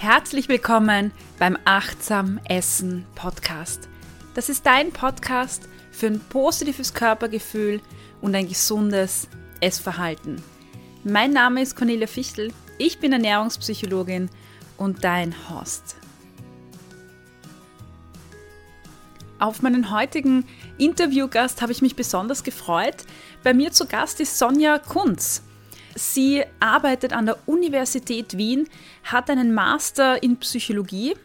Herzlich willkommen beim Achtsam Essen Podcast. Das ist dein Podcast für ein positives Körpergefühl und ein gesundes Essverhalten. Mein Name ist Cornelia Fichtel, ich bin Ernährungspsychologin und dein Host. Auf meinen heutigen Interviewgast habe ich mich besonders gefreut. Bei mir zu Gast ist Sonja Kunz. Sie arbeitet an der Universität Wien, hat einen Master in Psychologie,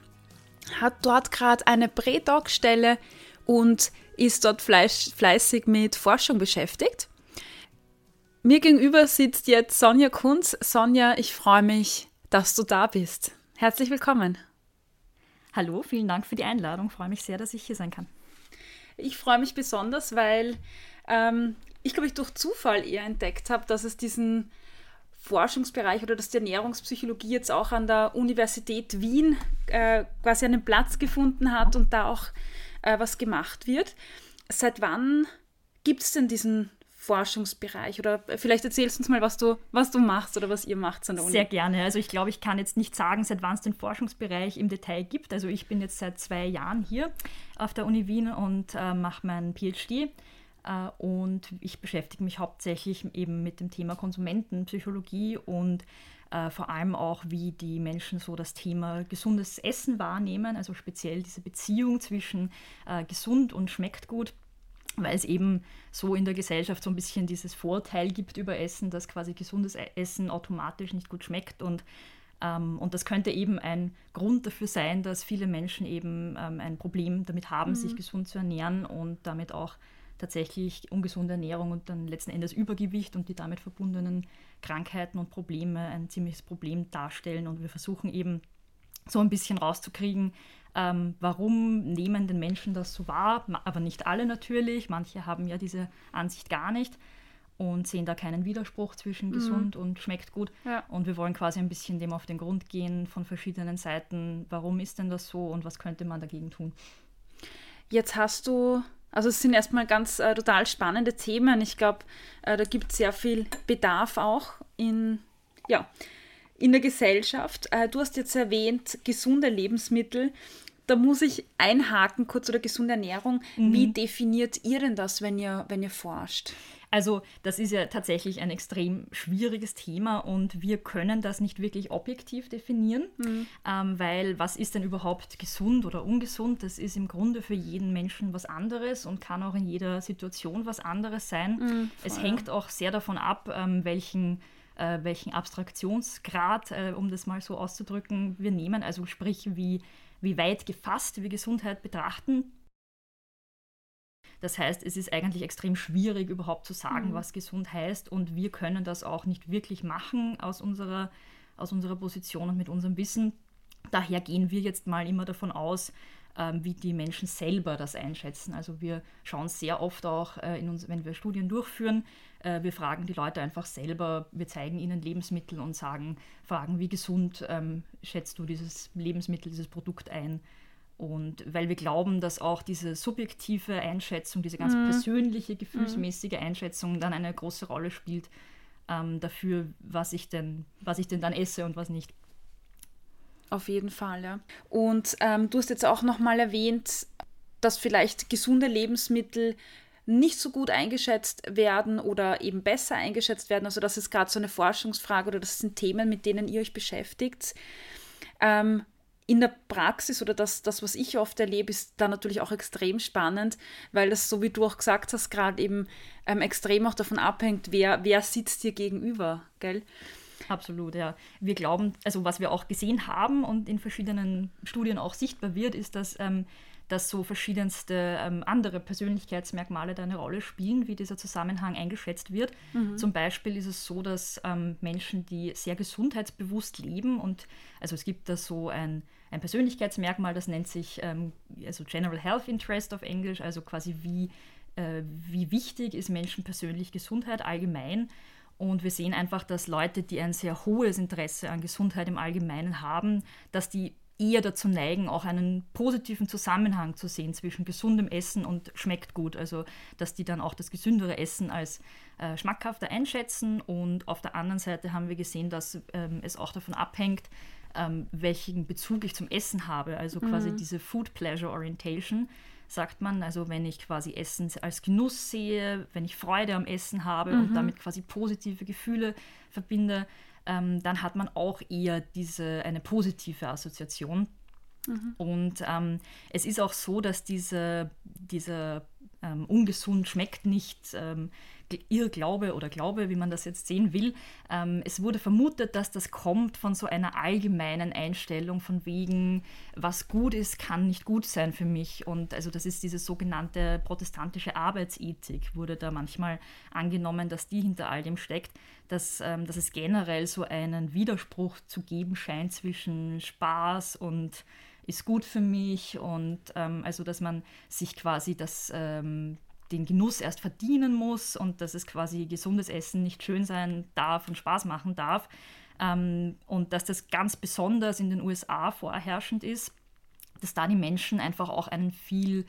hat dort gerade eine Prädoc-Stelle und ist dort fleißig mit Forschung beschäftigt. Mir gegenüber sitzt jetzt Sonja Kunz. Sonja, ich freue mich, dass du da bist. Herzlich willkommen. Hallo, vielen Dank für die Einladung. Ich freue mich sehr, dass ich hier sein kann. Ich freue mich besonders, weil ähm, ich glaube, ich durch Zufall eher entdeckt habe, dass es diesen Forschungsbereich oder dass die Ernährungspsychologie jetzt auch an der Universität Wien äh, quasi einen Platz gefunden hat und da auch äh, was gemacht wird. Seit wann gibt es denn diesen Forschungsbereich? Oder vielleicht erzählst du uns mal, was du, was du machst oder was ihr macht an der Uni. Sehr gerne. Also ich glaube, ich kann jetzt nicht sagen, seit wann es den Forschungsbereich im Detail gibt. Also ich bin jetzt seit zwei Jahren hier auf der Uni Wien und äh, mache meinen PhD äh, und ich beschäftige mich hauptsächlich eben mit dem Thema Konsumentenpsychologie und äh, vor allem auch, wie die Menschen so das Thema gesundes Essen wahrnehmen, also speziell diese Beziehung zwischen äh, gesund und schmeckt gut weil es eben so in der Gesellschaft so ein bisschen dieses Vorteil gibt über Essen, dass quasi gesundes e-, Essen automatisch nicht gut schmeckt und ähm, und das könnte eben ein Grund dafür sein, dass viele Menschen eben ähm, ein Problem damit haben, mhm. sich gesund zu ernähren und damit auch tatsächlich ungesunde Ernährung und dann letzten Endes Übergewicht und die damit verbundenen Krankheiten und Probleme ein ziemliches Problem darstellen. Und wir versuchen eben so ein bisschen rauszukriegen, ähm, warum nehmen den Menschen das so wahr, aber nicht alle natürlich. Manche haben ja diese Ansicht gar nicht und sehen da keinen Widerspruch zwischen mhm. gesund und schmeckt gut. Ja. Und wir wollen quasi ein bisschen dem auf den Grund gehen von verschiedenen Seiten. Warum ist denn das so und was könnte man dagegen tun? Jetzt hast du also es sind erstmal ganz äh, total spannende Themen. Ich glaube, äh, da gibt es sehr viel Bedarf auch in, ja, in der Gesellschaft. Äh, du hast jetzt erwähnt, gesunde Lebensmittel. Da muss ich einhaken, kurz oder gesunde Ernährung. Mhm. Wie definiert ihr denn das, wenn ihr, wenn ihr forscht? Also das ist ja tatsächlich ein extrem schwieriges Thema und wir können das nicht wirklich objektiv definieren, mhm. ähm, weil was ist denn überhaupt gesund oder ungesund? Das ist im Grunde für jeden Menschen was anderes und kann auch in jeder Situation was anderes sein. Mhm, es hängt auch sehr davon ab, ähm, welchen äh, welchen Abstraktionsgrad, äh, um das mal so auszudrücken, wir nehmen, also sprich, wie, wie weit gefasst wir Gesundheit betrachten. Das heißt, es ist eigentlich extrem schwierig, überhaupt zu sagen, mhm. was gesund heißt. Und wir können das auch nicht wirklich machen aus unserer, aus unserer Position und mit unserem Wissen. Daher gehen wir jetzt mal immer davon aus, ähm, wie die Menschen selber das einschätzen. Also wir schauen sehr oft auch, äh, in uns, wenn wir Studien durchführen, äh, wir fragen die Leute einfach selber, wir zeigen ihnen Lebensmittel und sagen, fragen, wie gesund ähm, schätzt du dieses Lebensmittel, dieses Produkt ein? Und weil wir glauben, dass auch diese subjektive Einschätzung, diese ganz mhm. persönliche, gefühlsmäßige mhm. Einschätzung dann eine große Rolle spielt ähm, dafür, was ich, denn, was ich denn dann esse und was nicht. Auf jeden Fall, ja. Und ähm, du hast jetzt auch nochmal erwähnt, dass vielleicht gesunde Lebensmittel nicht so gut eingeschätzt werden oder eben besser eingeschätzt werden. Also das ist gerade so eine Forschungsfrage oder das sind Themen, mit denen ihr euch beschäftigt. Ähm, in der Praxis oder das, das, was ich oft erlebe, ist da natürlich auch extrem spannend, weil das, so wie du auch gesagt hast, gerade eben ähm, extrem auch davon abhängt, wer, wer sitzt dir gegenüber, gell? Absolut, ja. Wir glauben, also was wir auch gesehen haben und in verschiedenen Studien auch sichtbar wird, ist, dass ähm, dass so verschiedenste ähm, andere Persönlichkeitsmerkmale da eine Rolle spielen, wie dieser Zusammenhang eingeschätzt wird. Mhm. Zum Beispiel ist es so, dass ähm, Menschen, die sehr gesundheitsbewusst leben und also es gibt da so ein, ein Persönlichkeitsmerkmal, das nennt sich ähm, also General Health Interest auf Englisch, also quasi wie, äh, wie wichtig ist Menschen persönlich Gesundheit allgemein. Und wir sehen einfach, dass Leute, die ein sehr hohes Interesse an Gesundheit im Allgemeinen haben, dass die eher dazu neigen, auch einen positiven Zusammenhang zu sehen zwischen gesundem Essen und schmeckt gut. Also, dass die dann auch das gesündere Essen als äh, schmackhafter einschätzen. Und auf der anderen Seite haben wir gesehen, dass ähm, es auch davon abhängt, ähm, welchen Bezug ich zum Essen habe. Also quasi Mhm. diese Food Pleasure Orientation sagt man. Also wenn ich quasi Essen als Genuss sehe, wenn ich Freude am Essen habe und damit quasi positive Gefühle verbinde, ähm, dann hat man auch eher diese eine positive Assoziation. Und ähm, es ist auch so, dass diese, dieser ähm, ungesund schmeckt nicht ähm, Irrglaube oder Glaube, wie man das jetzt sehen will. Ähm, es wurde vermutet, dass das kommt von so einer allgemeinen Einstellung von wegen, was gut ist, kann nicht gut sein für mich. Und also das ist diese sogenannte protestantische Arbeitsethik, wurde da manchmal angenommen, dass die hinter all dem steckt, dass, ähm, dass es generell so einen Widerspruch zu geben scheint zwischen Spaß und ist gut für mich und ähm, also dass man sich quasi das ähm, den Genuss erst verdienen muss und dass es quasi gesundes Essen nicht schön sein darf und Spaß machen darf. Ähm, und dass das ganz besonders in den USA vorherrschend ist, dass da die Menschen einfach auch einen viel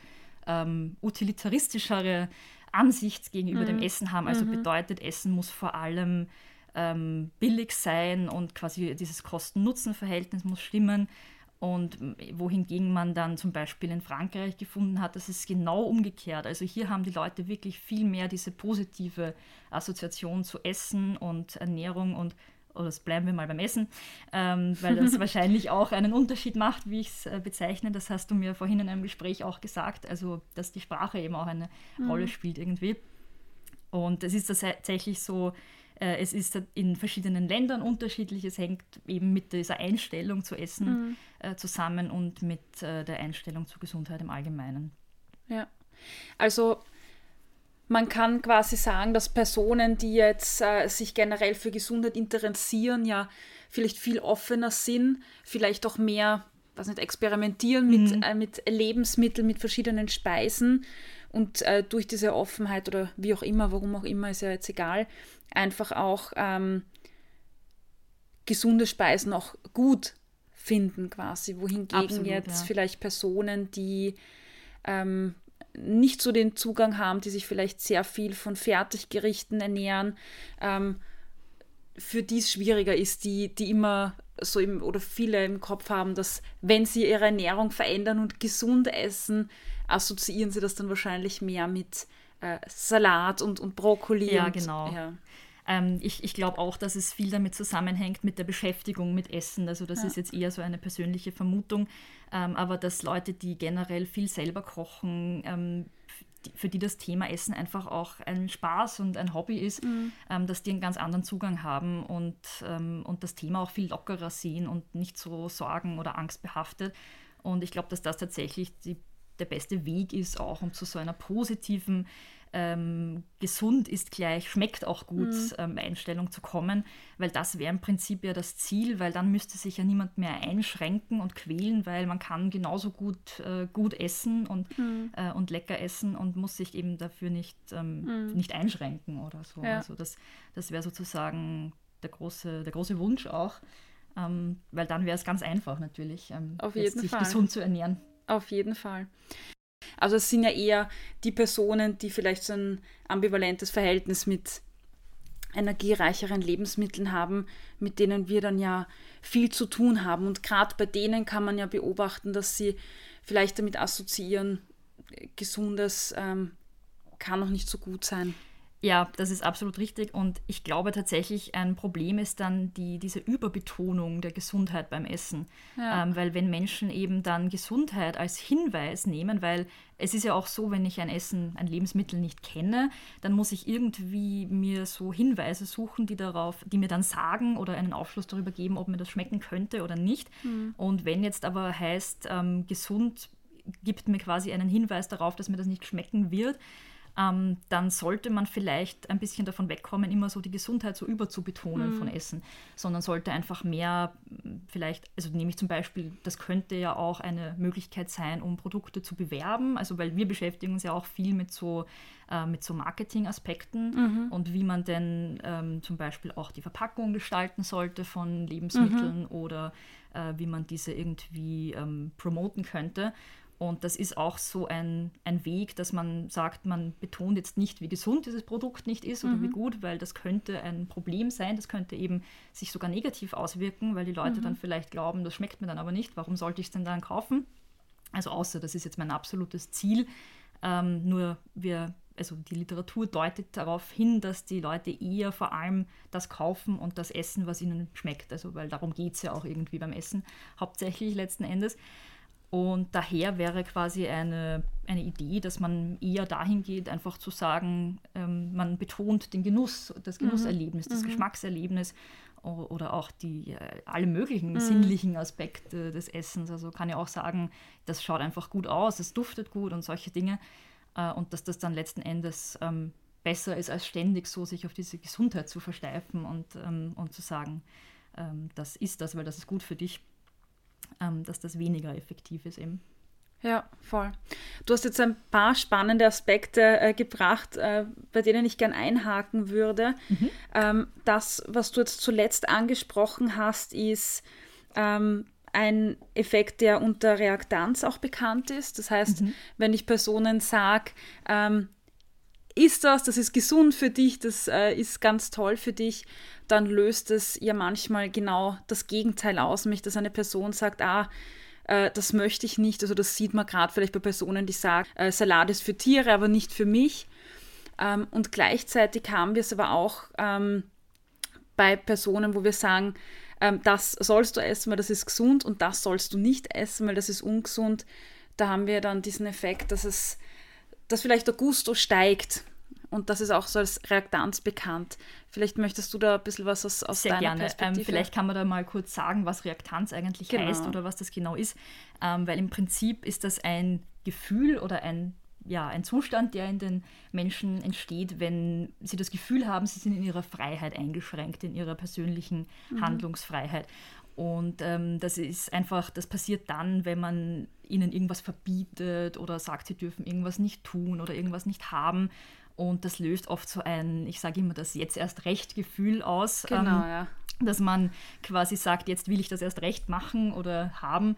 ähm, utilitaristischere Ansicht gegenüber dem Essen haben. Also bedeutet, Essen muss vor allem ähm, billig sein und quasi dieses Kosten-Nutzen-Verhältnis muss stimmen. Und wohingegen man dann zum Beispiel in Frankreich gefunden hat, das ist genau umgekehrt. Also hier haben die Leute wirklich viel mehr diese positive Assoziation zu Essen und Ernährung und oder das bleiben wir mal beim Essen, ähm, weil das wahrscheinlich auch einen Unterschied macht, wie ich es äh, bezeichne. Das hast du mir vorhin in einem Gespräch auch gesagt, also dass die Sprache eben auch eine Rolle spielt irgendwie. Und es ist tatsächlich so, es ist in verschiedenen Ländern unterschiedlich. Es hängt eben mit dieser Einstellung zu Essen äh, zusammen und mit äh, der Einstellung zur Gesundheit im Allgemeinen. Ja. Also man kann quasi sagen, dass Personen, die jetzt äh, sich generell für Gesundheit interessieren, ja vielleicht viel offener sind, vielleicht auch mehr, was nicht, experimentieren mit, äh, mit Lebensmitteln, mit verschiedenen Speisen und äh, durch diese Offenheit oder wie auch immer, warum auch immer, ist ja jetzt egal, einfach auch ähm, gesunde Speisen auch gut finden quasi, wohingegen Absolut, jetzt ja. vielleicht Personen, die ähm, nicht so den Zugang haben, die sich vielleicht sehr viel von Fertiggerichten ernähren, ähm, für die es schwieriger ist, die, die immer so im, oder viele im Kopf haben, dass wenn sie ihre Ernährung verändern und gesund essen, assoziieren sie das dann wahrscheinlich mehr mit äh, Salat und, und Brokkoli. Ja, und, genau. Ja. Ähm, ich ich glaube auch, dass es viel damit zusammenhängt mit der Beschäftigung mit Essen. Also das ist jetzt eher so eine persönliche Vermutung. Ähm, aber dass Leute, die generell viel selber kochen, ähm, für die das Thema Essen einfach auch ein Spaß und ein Hobby ist, ähm, dass die einen ganz anderen Zugang haben und, ähm, und das Thema auch viel lockerer sehen und nicht so sorgen- oder angstbehaftet. Und ich glaube, dass das tatsächlich die, der beste Weg ist, auch um zu so einer positiven ähm, gesund ist gleich, schmeckt auch gut ähm, Einstellung zu kommen, weil das wäre im Prinzip ja das Ziel, weil dann müsste sich ja niemand mehr einschränken und quälen, weil man kann genauso gut äh, gut essen und, äh, und lecker essen und muss sich eben dafür nicht, ähm, nicht einschränken oder so. Ja. Also das, das wäre sozusagen der große, der große Wunsch auch, ähm, weil dann wäre es ganz einfach natürlich, ähm, sich Fall. gesund zu ernähren. Auf jeden Fall. Also es sind ja eher die Personen, die vielleicht so ein ambivalentes Verhältnis mit energiereicheren Lebensmitteln haben, mit denen wir dann ja viel zu tun haben. Und gerade bei denen kann man ja beobachten, dass sie vielleicht damit assoziieren, äh, gesundes ähm, kann noch nicht so gut sein. Ja, das ist absolut richtig. Und ich glaube tatsächlich, ein Problem ist dann die, diese Überbetonung der Gesundheit beim Essen. Ja. Ähm, weil wenn Menschen eben dann Gesundheit als Hinweis nehmen, weil es ist ja auch so, wenn ich ein Essen, ein Lebensmittel nicht kenne, dann muss ich irgendwie mir so Hinweise suchen, die darauf, die mir dann sagen oder einen Aufschluss darüber geben, ob mir das schmecken könnte oder nicht. Und wenn jetzt aber heißt, ähm, gesund gibt mir quasi einen Hinweis darauf, dass mir das nicht schmecken wird, ähm, dann sollte man vielleicht ein bisschen davon wegkommen, immer so die Gesundheit so überzubetonen von Essen, sondern sollte einfach mehr m, vielleicht, also nehme ich zum Beispiel, das könnte ja auch eine Möglichkeit sein, um Produkte zu bewerben, also weil wir beschäftigen uns ja auch viel mit so, äh, mit so Marketingaspekten und wie man denn ähm, zum Beispiel auch die Verpackung gestalten sollte von Lebensmitteln oder äh, wie man diese irgendwie ähm, promoten könnte. Und das ist auch so ein, ein Weg, dass man sagt, man betont jetzt nicht, wie gesund dieses Produkt nicht ist oder mhm. wie gut, weil das könnte ein Problem sein. Das könnte eben sich sogar negativ auswirken, weil die Leute mhm. dann vielleicht glauben, das schmeckt mir dann aber nicht. Warum sollte ich es denn dann kaufen? Also außer, das ist jetzt mein absolutes Ziel. Ähm, nur wir, also die Literatur deutet darauf hin, dass die Leute eher vor allem das kaufen und das essen, was ihnen schmeckt. Also weil darum geht es ja auch irgendwie beim Essen hauptsächlich letzten Endes. Und daher wäre quasi eine, eine Idee, dass man eher dahin geht, einfach zu sagen, ähm, man betont den Genuss, das mhm. Genusserlebnis, mhm. das Geschmackserlebnis oder auch die äh, alle möglichen mhm. sinnlichen Aspekte des Essens. Also kann ja auch sagen, das schaut einfach gut aus, es duftet gut und solche Dinge. Äh, und dass das dann letzten Endes ähm, besser ist, als ständig so sich auf diese Gesundheit zu versteifen und, ähm, und zu sagen, ähm, das ist das, weil das ist gut für dich ähm, dass das weniger effektiv ist eben. Ja, voll. Du hast jetzt ein paar spannende Aspekte äh, gebracht, äh, bei denen ich gern einhaken würde. Mhm. Ähm, das, was du jetzt zuletzt angesprochen hast, ist ähm, ein Effekt, der unter Reaktanz auch bekannt ist. Das heißt, mhm. wenn ich Personen sage, ähm, ist das, das ist gesund für dich, das äh, ist ganz toll für dich, dann löst es ja manchmal genau das Gegenteil aus, nämlich dass eine Person sagt, ah, äh, das möchte ich nicht. Also das sieht man gerade vielleicht bei Personen, die sagen, äh, Salat ist für Tiere, aber nicht für mich. Ähm, und gleichzeitig haben wir es aber auch ähm, bei Personen, wo wir sagen, ähm, das sollst du essen, weil das ist gesund und das sollst du nicht essen, weil das ist ungesund. Da haben wir dann diesen Effekt, dass es dass vielleicht der Gusto steigt. Und das ist auch so als Reaktanz bekannt. Vielleicht möchtest du da ein bisschen was aus, aus Sehr deiner gerne. Perspektive. Ähm, vielleicht kann man da mal kurz sagen, was Reaktanz eigentlich genau. heißt oder was das genau ist. Ähm, weil im Prinzip ist das ein Gefühl oder ein, ja, ein Zustand, der in den Menschen entsteht, wenn sie das Gefühl haben, sie sind in ihrer Freiheit eingeschränkt, in ihrer persönlichen mhm. Handlungsfreiheit. Und ähm, das ist einfach, das passiert dann, wenn man ihnen irgendwas verbietet oder sagt, sie dürfen irgendwas nicht tun oder irgendwas nicht haben. Und das löst oft so ein, ich sage immer, das jetzt erst recht Gefühl aus. Genau, ähm, ja. Dass man quasi sagt, jetzt will ich das erst recht machen oder haben.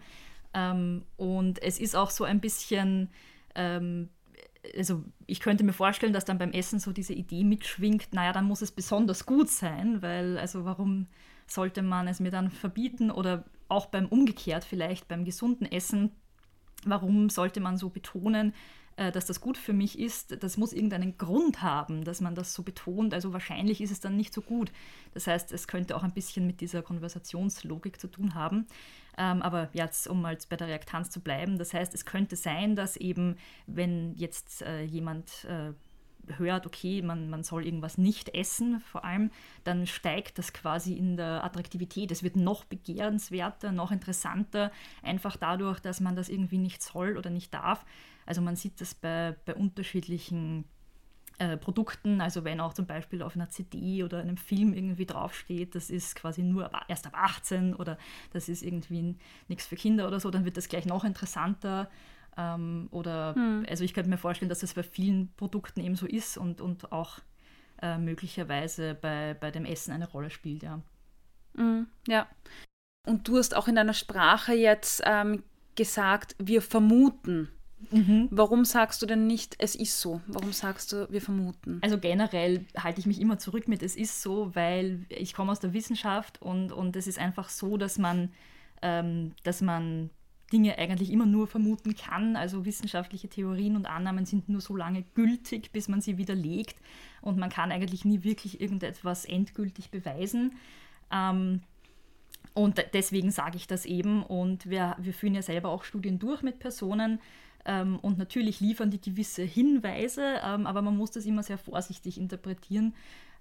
Ähm, und es ist auch so ein bisschen, ähm, also ich könnte mir vorstellen, dass dann beim Essen so diese Idee mitschwingt, naja, dann muss es besonders gut sein, weil, also warum sollte man es mir dann verbieten oder auch beim umgekehrt vielleicht beim gesunden Essen, warum sollte man so betonen, äh, dass das gut für mich ist, das muss irgendeinen Grund haben, dass man das so betont. Also wahrscheinlich ist es dann nicht so gut. Das heißt, es könnte auch ein bisschen mit dieser Konversationslogik zu tun haben. Ähm, aber jetzt, um mal bei der Reaktanz zu bleiben, das heißt, es könnte sein, dass eben, wenn jetzt äh, jemand äh, hört, okay, man, man soll irgendwas nicht essen, vor allem, dann steigt das quasi in der Attraktivität. Es wird noch begehrenswerter, noch interessanter, einfach dadurch, dass man das irgendwie nicht soll oder nicht darf. Also man sieht das bei, bei unterschiedlichen äh, Produkten, also wenn auch zum Beispiel auf einer CD oder einem Film irgendwie draufsteht, das ist quasi nur ab, erst ab 18 oder das ist irgendwie nichts für Kinder oder so, dann wird das gleich noch interessanter ähm, oder hm. also ich könnte mir vorstellen, dass das bei vielen Produkten eben so ist und, und auch äh, möglicherweise bei, bei dem Essen eine Rolle spielt, ja. Mhm, ja. Und du hast auch in deiner Sprache jetzt ähm, gesagt, wir vermuten. Mhm. Warum sagst du denn nicht, es ist so? Warum sagst du, wir vermuten? Also generell halte ich mich immer zurück mit, es ist so, weil ich komme aus der Wissenschaft und, und es ist einfach so, dass man, ähm, dass man Dinge eigentlich immer nur vermuten kann. Also wissenschaftliche Theorien und Annahmen sind nur so lange gültig, bis man sie widerlegt. Und man kann eigentlich nie wirklich irgendetwas endgültig beweisen. Ähm, und deswegen sage ich das eben. Und wir, wir führen ja selber auch Studien durch mit Personen. Ähm, und natürlich liefern die gewisse Hinweise, ähm, aber man muss das immer sehr vorsichtig interpretieren.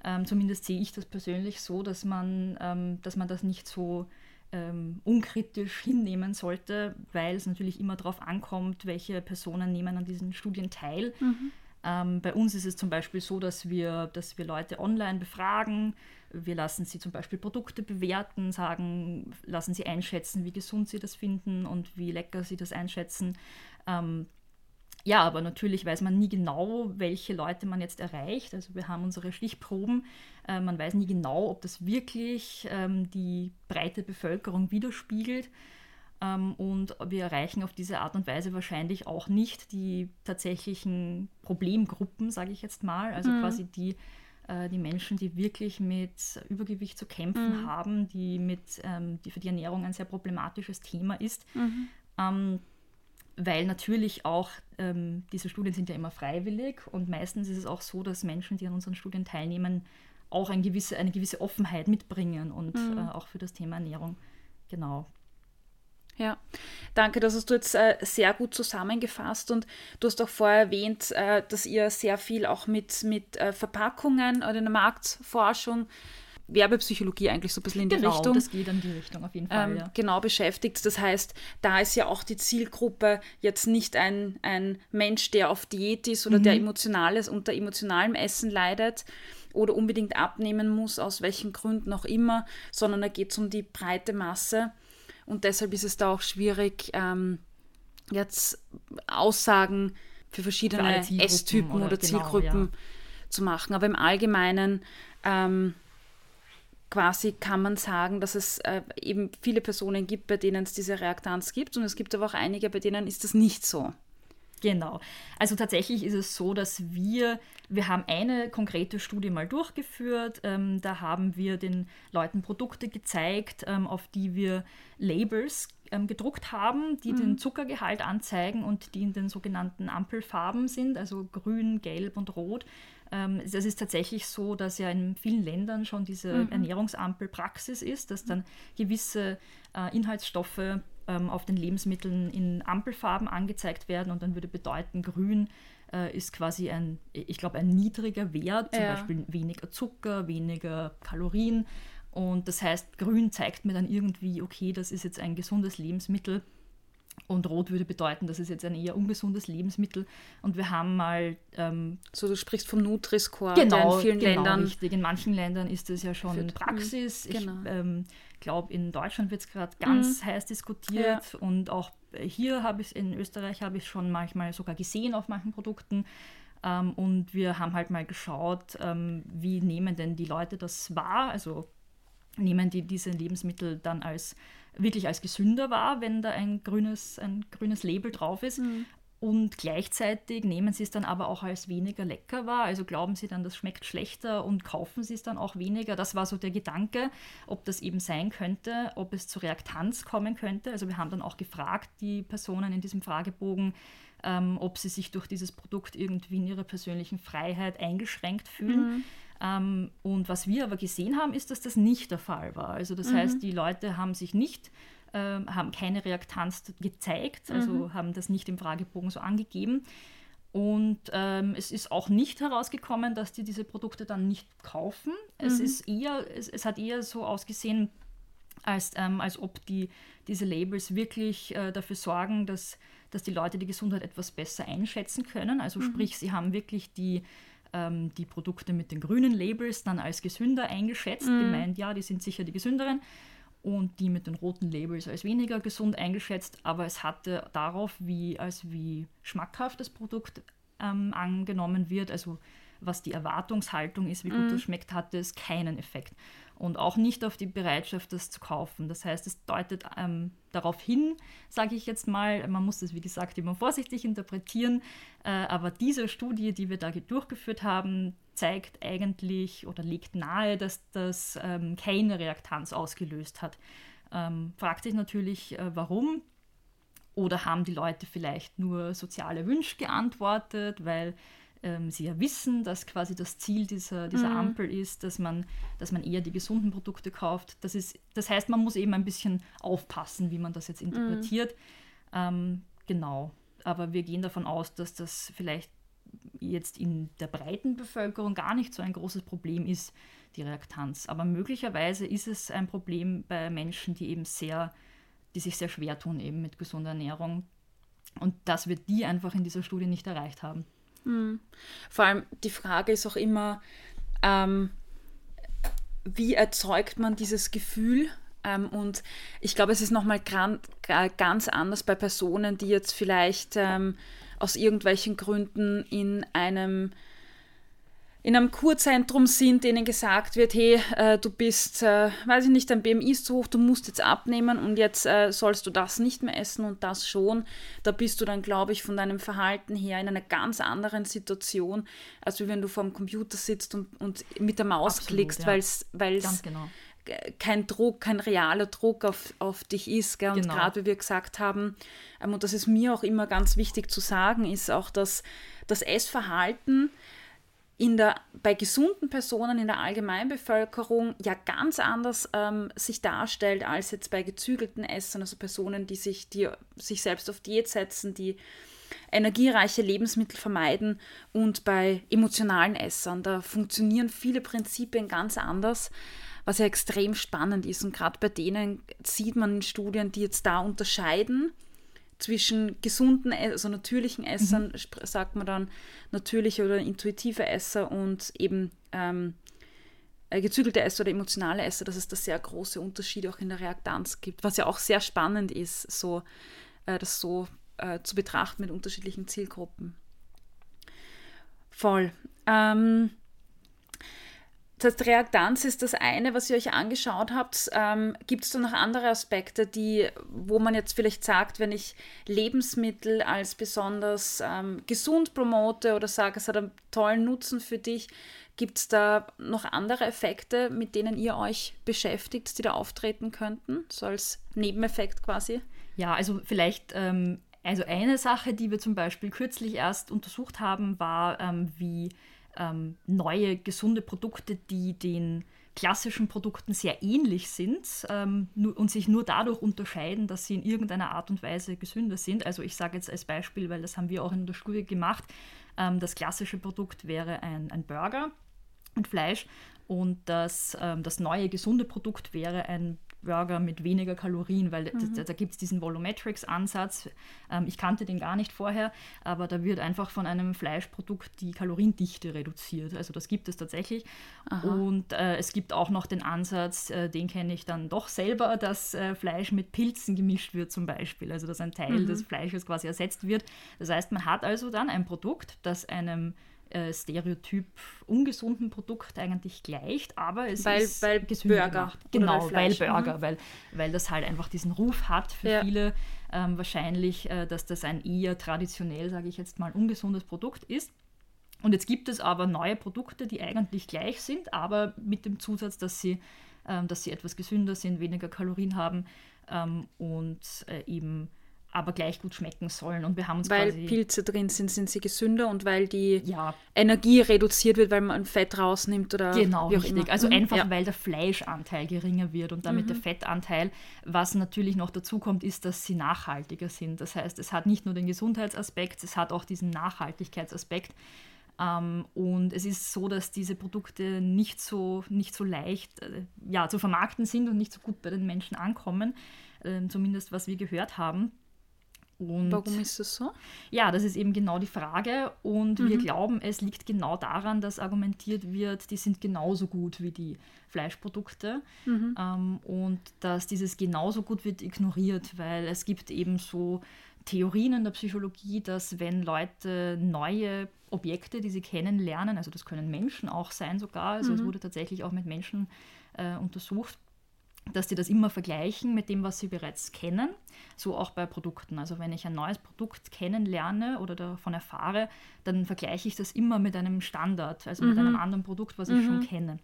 Ähm, zumindest sehe ich das persönlich so, dass man, ähm, dass man das nicht so ähm, unkritisch hinnehmen sollte, weil es natürlich immer darauf ankommt, welche Personen nehmen an diesen Studien teil. Mhm. Ähm, bei uns ist es zum Beispiel so, dass wir, dass wir Leute online befragen. Wir lassen sie zum Beispiel Produkte bewerten, sagen, lassen sie einschätzen, wie gesund sie das finden und wie lecker sie das einschätzen. Ähm, ja, aber natürlich weiß man nie genau, welche Leute man jetzt erreicht. Also wir haben unsere Stichproben. Äh, man weiß nie genau, ob das wirklich ähm, die breite Bevölkerung widerspiegelt. Ähm, und wir erreichen auf diese Art und Weise wahrscheinlich auch nicht die tatsächlichen Problemgruppen, sage ich jetzt mal, also mhm. quasi die, äh, die Menschen, die wirklich mit Übergewicht zu kämpfen mhm. haben, die, mit, ähm, die für die Ernährung ein sehr problematisches Thema ist. Mhm. Weil natürlich auch ähm, diese Studien sind ja immer freiwillig und meistens ist es auch so, dass Menschen, die an unseren Studien teilnehmen, auch eine gewisse, eine gewisse Offenheit mitbringen und mhm. äh, auch für das Thema Ernährung. Genau. Ja, danke, das hast du jetzt äh, sehr gut zusammengefasst und du hast auch vorher erwähnt, äh, dass ihr sehr viel auch mit, mit äh, Verpackungen oder in der Marktforschung Werbepsychologie eigentlich so ein bisschen in genau, die Richtung. das geht in die Richtung auf jeden Fall. Ähm, ja. Genau beschäftigt. Das heißt, da ist ja auch die Zielgruppe jetzt nicht ein, ein Mensch, der auf Diät ist oder mhm. der emotionales unter emotionalem Essen leidet oder unbedingt abnehmen muss, aus welchen Gründen auch immer, sondern da geht es um die breite Masse. Und deshalb ist es da auch schwierig, ähm, jetzt Aussagen für verschiedene Esstypen oder, oder genau, Zielgruppen ja. zu machen. Aber im Allgemeinen ähm, quasi kann man sagen, dass es äh, eben viele Personen gibt, bei denen es diese Reaktanz gibt und es gibt aber auch einige, bei denen ist das nicht so. Genau. Also tatsächlich ist es so, dass wir, wir haben eine konkrete Studie mal durchgeführt. Ähm, da haben wir den Leuten Produkte gezeigt, ähm, auf die wir Labels ähm, gedruckt haben, die mhm. den Zuckergehalt anzeigen und die in den sogenannten Ampelfarben sind, also grün, gelb und rot. Ähm, es ist tatsächlich so, dass ja in vielen Ländern schon diese mhm. Ernährungsampel Praxis ist, dass dann gewisse äh, Inhaltsstoffe ähm, auf den Lebensmitteln in Ampelfarben angezeigt werden und dann würde bedeuten, grün äh, ist quasi ein, ich glaube, ein niedriger Wert, zum ja. Beispiel weniger Zucker, weniger Kalorien. Und das heißt, grün zeigt mir dann irgendwie, okay, das ist jetzt ein gesundes Lebensmittel und rot würde bedeuten, das ist jetzt ein eher ungesundes Lebensmittel. Und wir haben mal. Ähm, so, du sprichst vom Nutri-Score, genau, in vielen genau, Ländern. Richtig. In manchen Ländern ist das ja schon. Praxis. Genau. Ich ähm, glaube, in Deutschland wird es gerade ganz mhm. heiß diskutiert. Ja. Und auch hier habe ich in Österreich habe ich schon manchmal sogar gesehen auf manchen Produkten. Ähm, und wir haben halt mal geschaut, ähm, wie nehmen denn die Leute das wahr? Also nehmen die diese Lebensmittel dann als wirklich als gesünder wahr, wenn da ein grünes, ein grünes Label drauf ist. Mhm. Und gleichzeitig nehmen sie es dann aber auch als weniger lecker wahr. Also glauben sie dann, das schmeckt schlechter und kaufen sie es dann auch weniger. Das war so der Gedanke, ob das eben sein könnte, ob es zu Reaktanz kommen könnte. Also wir haben dann auch gefragt, die Personen in diesem Fragebogen, ähm, ob sie sich durch dieses Produkt irgendwie in ihrer persönlichen Freiheit eingeschränkt fühlen. Mhm. Ähm, und was wir aber gesehen haben, ist, dass das nicht der Fall war. Also das mhm. heißt, die Leute haben sich nicht, äh, haben keine Reaktanz gezeigt, also mhm. haben das nicht im Fragebogen so angegeben. Und ähm, es ist auch nicht herausgekommen, dass die diese Produkte dann nicht kaufen. Es, mhm. ist eher, es, es, hat eher so ausgesehen, als, ähm, als ob die, diese Labels wirklich äh, dafür sorgen, dass, dass die Leute die Gesundheit etwas besser einschätzen können. Also mhm. sprich, sie haben wirklich die, ähm, die Produkte mit den grünen Labels dann als gesünder eingeschätzt, mhm. gemeint, ja, die sind sicher die gesünderen. Und die mit den roten Labels als weniger gesund eingeschätzt, aber es hatte darauf, wie, als wie schmackhaft das Produkt ähm, angenommen wird, also was die Erwartungshaltung ist, wie gut mhm. das schmeckt, hatte es keinen Effekt und auch nicht auf die Bereitschaft, das zu kaufen. Das heißt, es deutet ähm, darauf hin, sage ich jetzt mal, man muss das wie gesagt immer vorsichtig interpretieren, äh, aber diese Studie, die wir da durchgeführt haben, zeigt eigentlich oder legt nahe, dass das ähm, keine Reaktanz ausgelöst hat. Ähm, fragt sich natürlich, äh, warum. Oder haben die Leute vielleicht nur soziale Wünsche geantwortet, weil ähm, sie ja wissen, dass quasi das Ziel dieser, dieser mhm. Ampel ist, dass man, dass man eher die gesunden Produkte kauft. Das, ist, das heißt, man muss eben ein bisschen aufpassen, wie man das jetzt interpretiert. Mhm. Ähm, genau. Aber wir gehen davon aus, dass das vielleicht jetzt in der breiten Bevölkerung gar nicht so ein großes Problem ist, die Reaktanz. Aber möglicherweise ist es ein Problem bei Menschen, die eben sehr, die sich sehr schwer tun eben mit gesunder Ernährung. Und dass wir die einfach in dieser Studie nicht erreicht haben. Mhm. Vor allem die Frage ist auch immer, ähm, wie erzeugt man dieses Gefühl? Ähm, und ich glaube, es ist nochmal ganz anders bei Personen, die jetzt vielleicht ähm, aus irgendwelchen Gründen in einem in einem Kurzentrum sind, denen gesagt wird, hey, äh, du bist, äh, weiß ich nicht, dein BMI ist zu hoch, du musst jetzt abnehmen und jetzt äh, sollst du das nicht mehr essen und das schon. Da bist du dann, glaube ich, von deinem Verhalten her in einer ganz anderen Situation, als wenn du vor dem Computer sitzt und, und mit der Maus Absolut, klickst, ja. weil es genau. kein Druck, kein realer Druck auf, auf dich ist. Gell? Und genau. gerade wie wir gesagt haben, ähm, und das ist mir auch immer ganz wichtig zu sagen, ist auch, dass das Essverhalten in der, bei gesunden Personen in der Allgemeinbevölkerung ja ganz anders ähm, sich darstellt als jetzt bei gezügelten Essern, also Personen, die sich, die sich selbst auf Diät setzen, die energiereiche Lebensmittel vermeiden und bei emotionalen Essern. Da funktionieren viele Prinzipien ganz anders, was ja extrem spannend ist. Und gerade bei denen sieht man in Studien, die jetzt da unterscheiden zwischen gesunden, also natürlichen Essern, mhm. sagt man dann natürliche oder intuitive Esser und eben ähm, äh, gezügelte Esser oder emotionale Esser, dass es da sehr große Unterschiede auch in der Reaktanz gibt, was ja auch sehr spannend ist, so äh, das so äh, zu betrachten mit unterschiedlichen Zielgruppen. Voll. Ähm, das Reaktanz ist das eine, was ihr euch angeschaut habt. Ähm, Gibt es da noch andere Aspekte, die, wo man jetzt vielleicht sagt, wenn ich Lebensmittel als besonders ähm, gesund promote oder sage, es hat einen tollen Nutzen für dich, gibt es da noch andere Effekte, mit denen ihr euch beschäftigt, die da auftreten könnten, so als Nebeneffekt quasi? Ja, also vielleicht ähm, also eine Sache, die wir zum Beispiel kürzlich erst untersucht haben, war, ähm, wie ähm, neue gesunde Produkte, die den klassischen Produkten sehr ähnlich sind ähm, und sich nur dadurch unterscheiden, dass sie in irgendeiner Art und Weise gesünder sind. Also ich sage jetzt als Beispiel, weil das haben wir auch in der Studie gemacht, ähm, das klassische Produkt wäre ein, ein Burger und Fleisch und das, ähm, das neue gesunde Produkt wäre ein Burger mit weniger Kalorien, weil mhm. da, da gibt es diesen Volumetrics-Ansatz. Ähm, ich kannte den gar nicht vorher, aber da wird einfach von einem Fleischprodukt die Kaloriendichte reduziert. Also das gibt es tatsächlich. Aha. Und äh, es gibt auch noch den Ansatz, äh, den kenne ich dann doch selber, dass äh, Fleisch mit Pilzen gemischt wird zum Beispiel. Also dass ein Teil mhm. des Fleisches quasi ersetzt wird. Das heißt, man hat also dann ein Produkt, das einem äh, Stereotyp ungesunden Produkt eigentlich gleicht, aber es weil, ist weil Burger gemacht. Genau, weil, weil Burger, mhm. weil, weil das halt einfach diesen Ruf hat für ja. viele ähm, wahrscheinlich, äh, dass das ein eher traditionell, sage ich jetzt mal, ungesundes Produkt ist. Und jetzt gibt es aber neue Produkte, die eigentlich gleich sind, aber mit dem Zusatz, dass sie, ähm, dass sie etwas gesünder sind, weniger Kalorien haben ähm, und äh, eben aber gleich gut schmecken sollen. Und wir haben uns weil Pilze drin sind, sind sie gesünder und weil die ja. Energie reduziert wird, weil man Fett rausnimmt oder genau, richtig. Immer. Also mhm. einfach, ja. weil der Fleischanteil geringer wird und damit mhm. der Fettanteil. Was natürlich noch dazu kommt, ist, dass sie nachhaltiger sind. Das heißt, es hat nicht nur den Gesundheitsaspekt, es hat auch diesen Nachhaltigkeitsaspekt. Um, ähm, und es ist so, dass diese Produkte nicht so, nicht so leicht äh, ja, zu vermarkten sind und nicht so gut bei den Menschen ankommen, äh, zumindest was wir gehört haben. Und Warum ist das so? Ja, das ist eben genau die Frage. Und mhm. wir glauben, es liegt genau daran, dass argumentiert wird, die sind genauso gut wie die Fleischprodukte. Mhm. Ähm, und dass dieses genauso gut wird ignoriert, weil es gibt eben so Theorien in der Psychologie, dass wenn Leute neue Objekte, die sie kennenlernen, also das können Menschen auch sein sogar, also mhm. es wurde tatsächlich auch mit Menschen äh, untersucht, dass sie das immer vergleichen mit dem, was sie bereits kennen. So auch bei Produkten. Also wenn ich ein neues Produkt kennenlerne oder davon erfahre, dann vergleiche ich das immer mit einem Standard, also mhm. mit einem anderen Produkt, was ich mhm. schon kenne.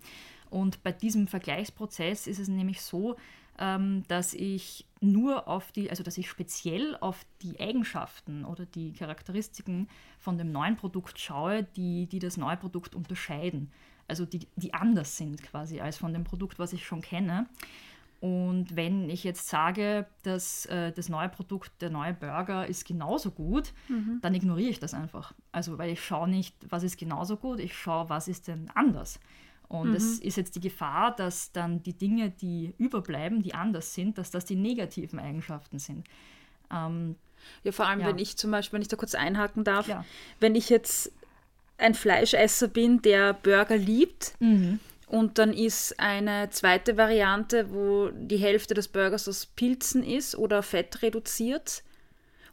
Und bei diesem Vergleichsprozess ist es nämlich so, ähm, dass ich nur auf die, also dass ich speziell auf die Eigenschaften oder die Charakteristiken von dem neuen Produkt schaue, die, die das neue Produkt unterscheiden. Also die, die anders sind quasi als von dem Produkt, was ich schon kenne. Und wenn ich jetzt sage, dass äh, das neue Produkt, der neue Burger ist genauso gut, mhm. dann ignoriere ich das einfach. Also, weil ich schaue nicht, was ist genauso gut, ich schaue, was ist denn anders. Und mhm. es ist jetzt die Gefahr, dass dann die Dinge, die überbleiben, die anders sind, dass das die negativen Eigenschaften sind. Ähm, ja, vor allem, ja. wenn ich zum Beispiel, wenn ich da kurz einhaken darf, ja. wenn ich jetzt ein Fleischesser bin, der Burger liebt, mhm und dann ist eine zweite Variante, wo die Hälfte des Burgers aus Pilzen ist oder Fett reduziert.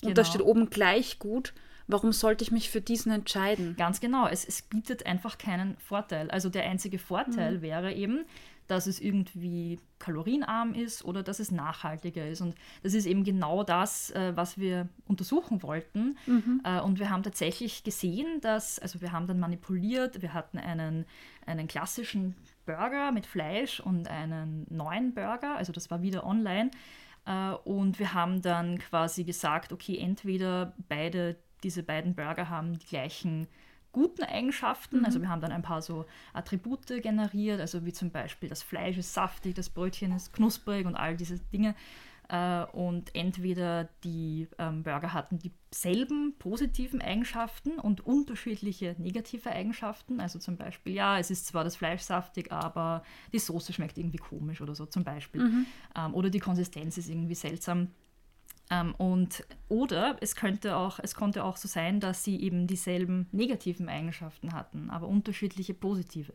Und da genau. steht oben gleich gut. Warum sollte ich mich für diesen entscheiden? Ganz genau, es, es bietet einfach keinen Vorteil. Also der einzige Vorteil mhm. wäre eben, dass es irgendwie kalorienarm ist oder dass es nachhaltiger ist. Und das ist eben genau das, äh, was wir untersuchen wollten. Mhm. Äh, und wir haben tatsächlich gesehen, dass, also wir haben dann manipuliert, wir hatten einen, einen klassischen Burger mit Fleisch und einen neuen Burger, also das war wieder online. Äh, und wir haben dann quasi gesagt, okay, entweder beide, diese beiden Burger haben die gleichen guten Eigenschaften. Mhm. Also wir haben dann ein paar so Attribute generiert, also wie zum Beispiel das Fleisch ist saftig, das Brötchen ist knusprig und all diese Dinge. Äh, und entweder die ähm, Burger hatten dieselben positiven Eigenschaften und unterschiedliche negative Eigenschaften. Also zum Beispiel, ja, es ist zwar das Fleisch saftig, aber die Soße schmeckt irgendwie komisch oder so zum Beispiel. Mhm. Ähm, oder die Konsistenz ist irgendwie seltsam. Ähm, und, oder es könnte auch, es konnte auch so sein, dass sie eben dieselben negativen Eigenschaften hatten, aber unterschiedliche positive.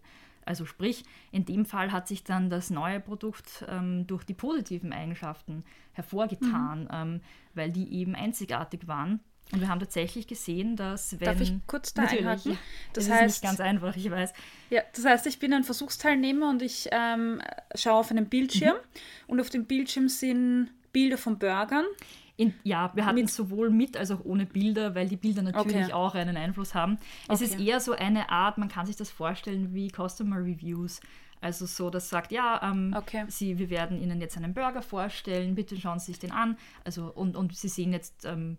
Also sprich, in dem Fall hat sich dann das neue Produkt ähm, durch die positiven Eigenschaften hervorgetan, mhm. ähm, weil die eben einzigartig waren. Und wir haben tatsächlich gesehen, dass wenn... Darf ich kurz da einhaken? Das, das heißt, ist nicht ganz einfach, ich weiß. Ja, das heißt, ich bin ein Versuchsteilnehmer und ich ähm, schaue auf einen Bildschirm mhm. und auf dem Bildschirm sind Bilder von Burgern. In, ja, wir hatten mit, sowohl mit als auch ohne Bilder, weil die Bilder natürlich okay. auch einen Einfluss haben. Es okay. ist eher so eine Art, man kann sich das vorstellen wie Customer Reviews. Also so, das sagt, ja, ähm, okay. Sie, wir werden Ihnen jetzt einen Burger vorstellen, bitte schauen Sie sich den an. Also, und, und Sie sehen jetzt ähm,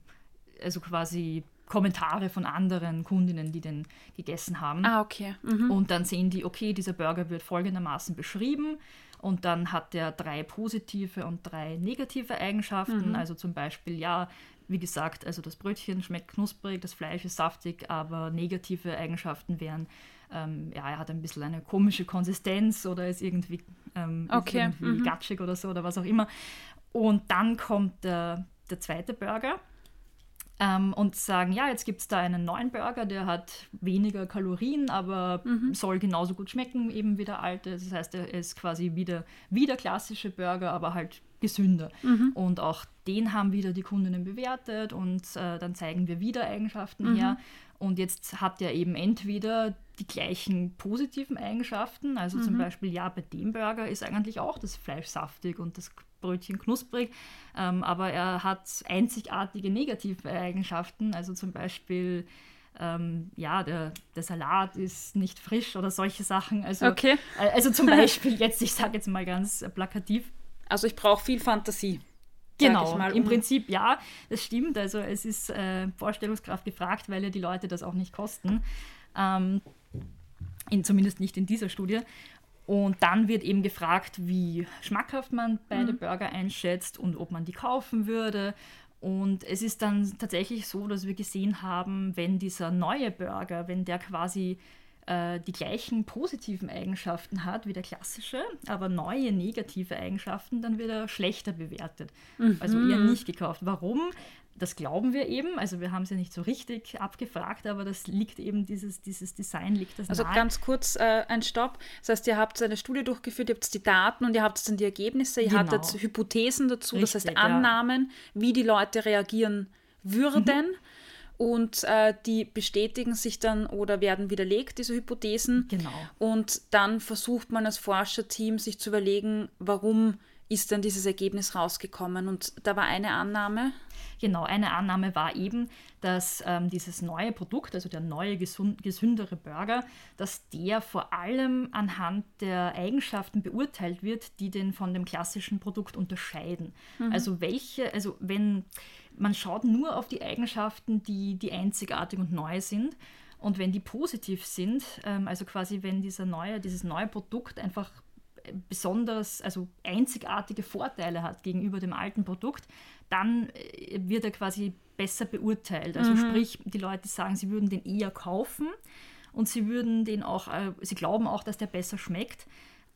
also quasi Kommentare von anderen Kundinnen, die den gegessen haben. Ah, okay. Mhm. Und dann sehen die, okay, dieser Burger wird folgendermaßen beschrieben. Und dann hat er drei positive und drei negative Eigenschaften. Mhm. Also zum Beispiel, ja, wie gesagt, also das Brötchen schmeckt knusprig, das Fleisch ist saftig, aber negative Eigenschaften wären, ähm, ja, er hat ein bisschen eine komische Konsistenz oder ist irgendwie, ähm, okay. ist irgendwie mhm. gatschig oder so oder was auch immer. Und dann kommt der, der zweite Burger ähm, und sagen, ja, jetzt gibt es da einen neuen Burger, der hat weniger Kalorien, aber mhm. soll genauso gut schmecken eben wie der alte. Das heißt, er ist quasi wieder, wie der klassische Burger, aber halt gesünder. Mhm. Und auch den haben wieder die Kundinnen bewertet und äh, dann zeigen wir wieder Eigenschaften mhm. her. Und jetzt hat er eben entweder die gleichen positiven Eigenschaften, also zum mhm. Beispiel, ja, bei dem Burger ist eigentlich auch das Fleisch saftig und das Brötchen knusprig, ähm, aber er hat einzigartige negative Eigenschaften, also zum Beispiel ähm, ja, der, der, Salat ist nicht frisch oder solche Sachen. Also, okay. Äh, also zum Beispiel jetzt, ich sage jetzt mal ganz plakativ. Also ich brauche viel Fantasie. Genau, mal, um im Prinzip ja, das stimmt. Also es ist äh, Vorstellungskraft gefragt, weil ja die Leute das auch nicht kosten. Ähm, in, zumindest nicht in dieser Studie. Und dann wird eben gefragt, wie schmackhaft man beide mhm. Burger einschätzt und ob man die kaufen würde. Und es ist dann tatsächlich so, dass wir gesehen haben, wenn dieser neue Burger, wenn der quasi äh, die gleichen positiven Eigenschaften hat wie der klassische, aber neue negative Eigenschaften, dann wird er schlechter bewertet. Mhm. Also eher nicht gekauft. Warum? das glauben wir eben. Also wir haben es ja nicht so richtig abgefragt, aber das liegt eben, dieses, dieses Design liegt das Also nahe. ganz kurz äh, ein Stopp. Das heißt, ihr habt eine Studie durchgeführt, ihr habt die Daten und ihr habt dann die Ergebnisse, ihr genau. hattet Hypothesen dazu, richtig, das heißt Annahmen, ja. wie die Leute reagieren würden. Mhm. Und äh, die bestätigen sich dann oder werden widerlegt, diese Hypothesen. Genau. Und dann versucht man als Forscherteam sich zu überlegen, warum ist denn dieses Ergebnis rausgekommen. Und da war eine Annahme. Genau, eine Annahme war eben, dass ähm, dieses neue Produkt, also der neue gesund, gesündere Burger, dass der vor allem anhand der Eigenschaften beurteilt wird, die den von dem klassischen Produkt unterscheiden. Mhm. Also welche, also wenn man schaut nur auf die Eigenschaften, die, die einzigartig und neu sind. Und wenn die positiv sind, ähm, also quasi wenn dieser neue, dieses neue Produkt einfach besonders, also einzigartige Vorteile hat gegenüber dem alten Produkt, dann äh, wird er quasi besser beurteilt. Also mhm. sprich, die Leute sagen, sie würden den eher kaufen und sie würden den auch, äh, sie glauben auch, dass der besser schmeckt,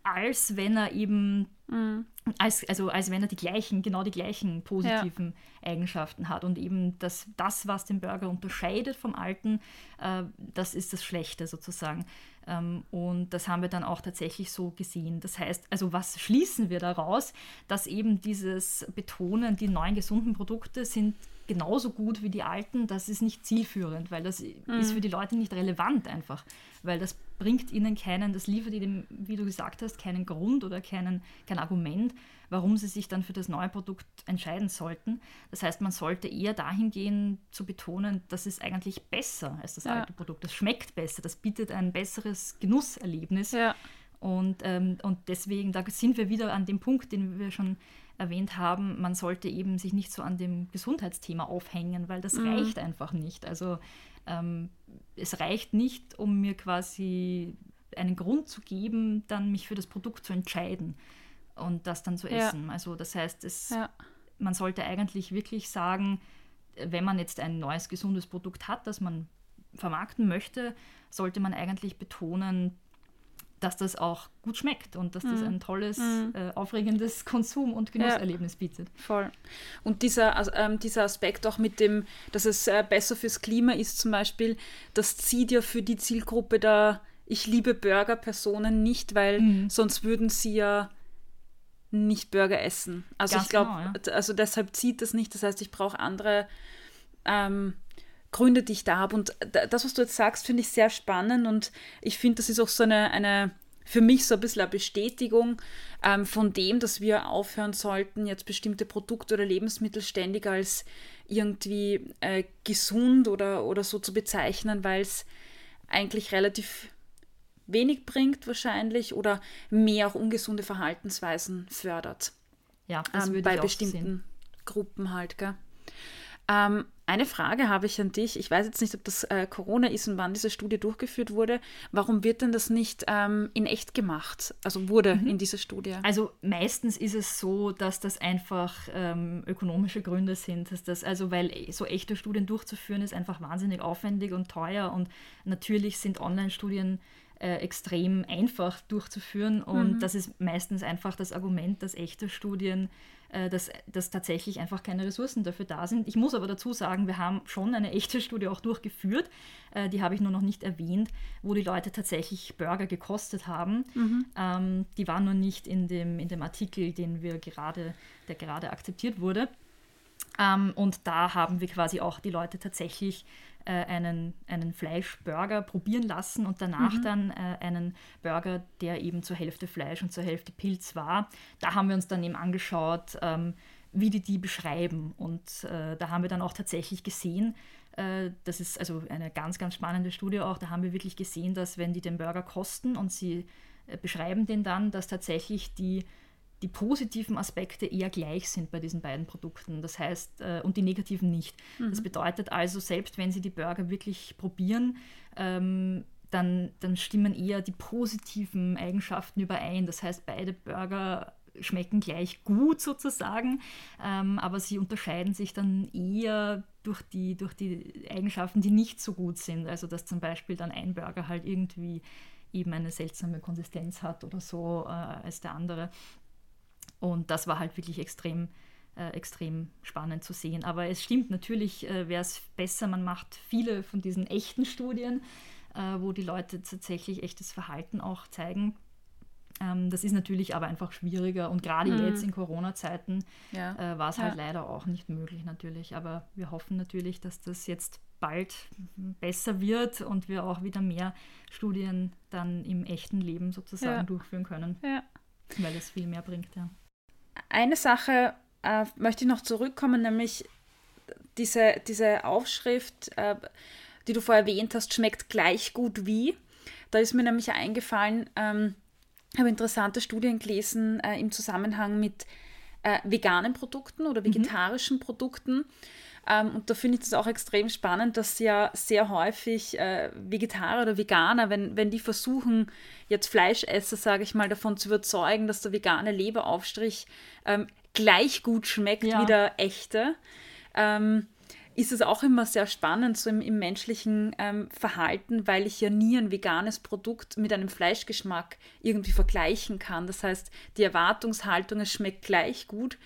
als wenn er eben, mhm. als, also als wenn er die gleichen, genau die gleichen positiven ja. Eigenschaften hat. Und eben das, das, was den Burger unterscheidet vom alten, äh, das ist das Schlechte sozusagen. Ähm, und das haben wir dann auch tatsächlich so gesehen. Das heißt, also was schließen wir daraus? Dass eben dieses Betonen, die neuen gesunden Produkte sind genauso gut wie die alten, das ist nicht zielführend, weil das mhm. ist für die Leute nicht relevant einfach, weil das bringt ihnen keinen, das liefert ihnen, wie du gesagt hast, keinen Grund oder keinen, kein Argument, warum sie sich dann für das neue Produkt entscheiden sollten. Das heißt, man sollte eher dahin gehen zu betonen, das ist eigentlich besser als das ja. alte Produkt. Das schmeckt besser, das bietet ein besseres Genusserlebnis. Ja. Und, ähm, und deswegen, da sind wir wieder an dem Punkt, den wir schon erwähnt haben, man sollte eben sich nicht so an dem Gesundheitsthema aufhängen, weil das mhm. reicht einfach nicht. Also ähm, es reicht nicht, um mir quasi einen Grund zu geben, dann mich für das Produkt zu entscheiden und das dann zu essen. Ja. Also das heißt, es, ja. man sollte eigentlich wirklich sagen, wenn man jetzt ein neues gesundes Produkt hat, das man vermarkten möchte, sollte man eigentlich betonen, dass das auch gut schmeckt und dass das mhm. ein tolles, mhm. äh, aufregendes Konsum- und Genusserlebnis ja, bietet. Voll. Und dieser, also, ähm, dieser Aspekt auch mit dem, dass es äh, besser fürs Klima ist zum Beispiel, das zieht ja für die Zielgruppe da, ich liebe Burger-Personen nicht, weil mhm. sonst würden sie ja nicht Burger essen. Also Ganz ich glaube, genau, ja. also deshalb zieht das nicht. Das heißt, ich brauche andere ähm, Gründe, die ich da habe. Und das, was du jetzt sagst, finde ich sehr spannend und ich finde, das ist auch so eine, eine für mich so ein bisschen eine Bestätigung ähm, von dem, dass wir aufhören sollten, jetzt bestimmte Produkte oder Lebensmittel ständig als irgendwie äh, gesund oder, oder so zu bezeichnen, weil es eigentlich relativ wenig bringt wahrscheinlich oder mehr auch ungesunde Verhaltensweisen fördert. Ja, das ähm, würde bei bestimmten Gruppen halt, gell? Ähm, eine Frage habe ich an dich. Ich weiß jetzt nicht, ob das äh, Corona ist und wann diese Studie durchgeführt wurde. Warum wird denn das nicht ähm, in echt gemacht? Also wurde mhm. in dieser Studie? Also meistens ist es so, dass das einfach ähm, ökonomische Gründe sind. Dass das, also weil so echte Studien durchzuführen ist einfach wahnsinnig aufwendig und teuer und natürlich sind Online-Studien äh, extrem einfach durchzuführen und mhm. das ist meistens einfach das Argument, dass echte Studien äh, dass, dass tatsächlich einfach keine Ressourcen dafür da sind. Ich muss aber dazu sagen, wir haben schon eine echte Studie auch durchgeführt, äh, die habe ich nur noch nicht erwähnt, wo die Leute tatsächlich Burger gekostet haben. Mhm. Ähm, die waren nur nicht in dem, in dem Artikel, den wir gerade, der gerade akzeptiert wurde. Ähm, und da haben wir quasi auch die Leute tatsächlich äh, einen, einen Fleischburger probieren lassen und danach mhm. dann äh, einen Burger, der eben zur Hälfte Fleisch und zur Hälfte Pilz war. Da haben wir uns dann eben angeschaut, ähm, wie die die beschreiben. Und äh, da haben wir dann auch tatsächlich gesehen, äh, das ist also eine ganz, ganz spannende Studie auch, da haben wir wirklich gesehen, dass wenn die den Burger kosten und sie äh, beschreiben den dann, dass tatsächlich die die positiven Aspekte eher gleich sind bei diesen beiden Produkten. Das heißt, äh, und die negativen nicht. Mhm. Das bedeutet also, selbst wenn Sie die Burger wirklich probieren, ähm, dann, dann stimmen eher die positiven Eigenschaften überein. Das heißt, beide Burger schmecken gleich gut sozusagen, ähm, aber sie unterscheiden sich dann eher durch die, durch die Eigenschaften, die nicht so gut sind. Also dass zum Beispiel dann ein Burger halt irgendwie eben eine seltsame Konsistenz hat oder so äh, als der andere. Und das war halt wirklich extrem, äh, extrem spannend zu sehen. Aber es stimmt, natürlich äh, wäre es besser, man macht viele von diesen echten Studien, äh, wo die Leute tatsächlich echtes Verhalten auch zeigen. Ähm, das ist natürlich aber einfach schwieriger und gerade mhm. jetzt in Corona-Zeiten ja. Äh, war es halt ja. leider auch nicht möglich natürlich. Aber wir hoffen natürlich, dass das jetzt bald besser wird und wir auch wieder mehr Studien dann im echten Leben sozusagen ja. durchführen können. Ja. Weil es viel mehr bringt, ja eine Sache äh, möchte ich noch zurückkommen, nämlich diese, diese Aufschrift, äh, die du vorher erwähnt hast, schmeckt gleich gut wie. Da ist mir nämlich eingefallen, ähm, habe interessante Studien gelesen äh, im Zusammenhang mit äh, veganen Produkten oder mhm. vegetarischen mhm. Produkten. Ähm, und da finde ich es auch extrem spannend, dass ja sehr häufig äh, Vegetarier oder Veganer, wenn, wenn die versuchen, jetzt Fleischesser, sage ich mal, davon zu überzeugen, dass der vegane Leberaufstrich ähm, gleich gut schmeckt ja. wie der echte, ähm, ist es auch immer sehr spannend, so im, im menschlichen ähm, Verhalten, weil ich ja nie ein veganes Produkt mit einem Fleischgeschmack irgendwie vergleichen kann. Das heißt, die Erwartungshaltung, es schmeckt gleich gut,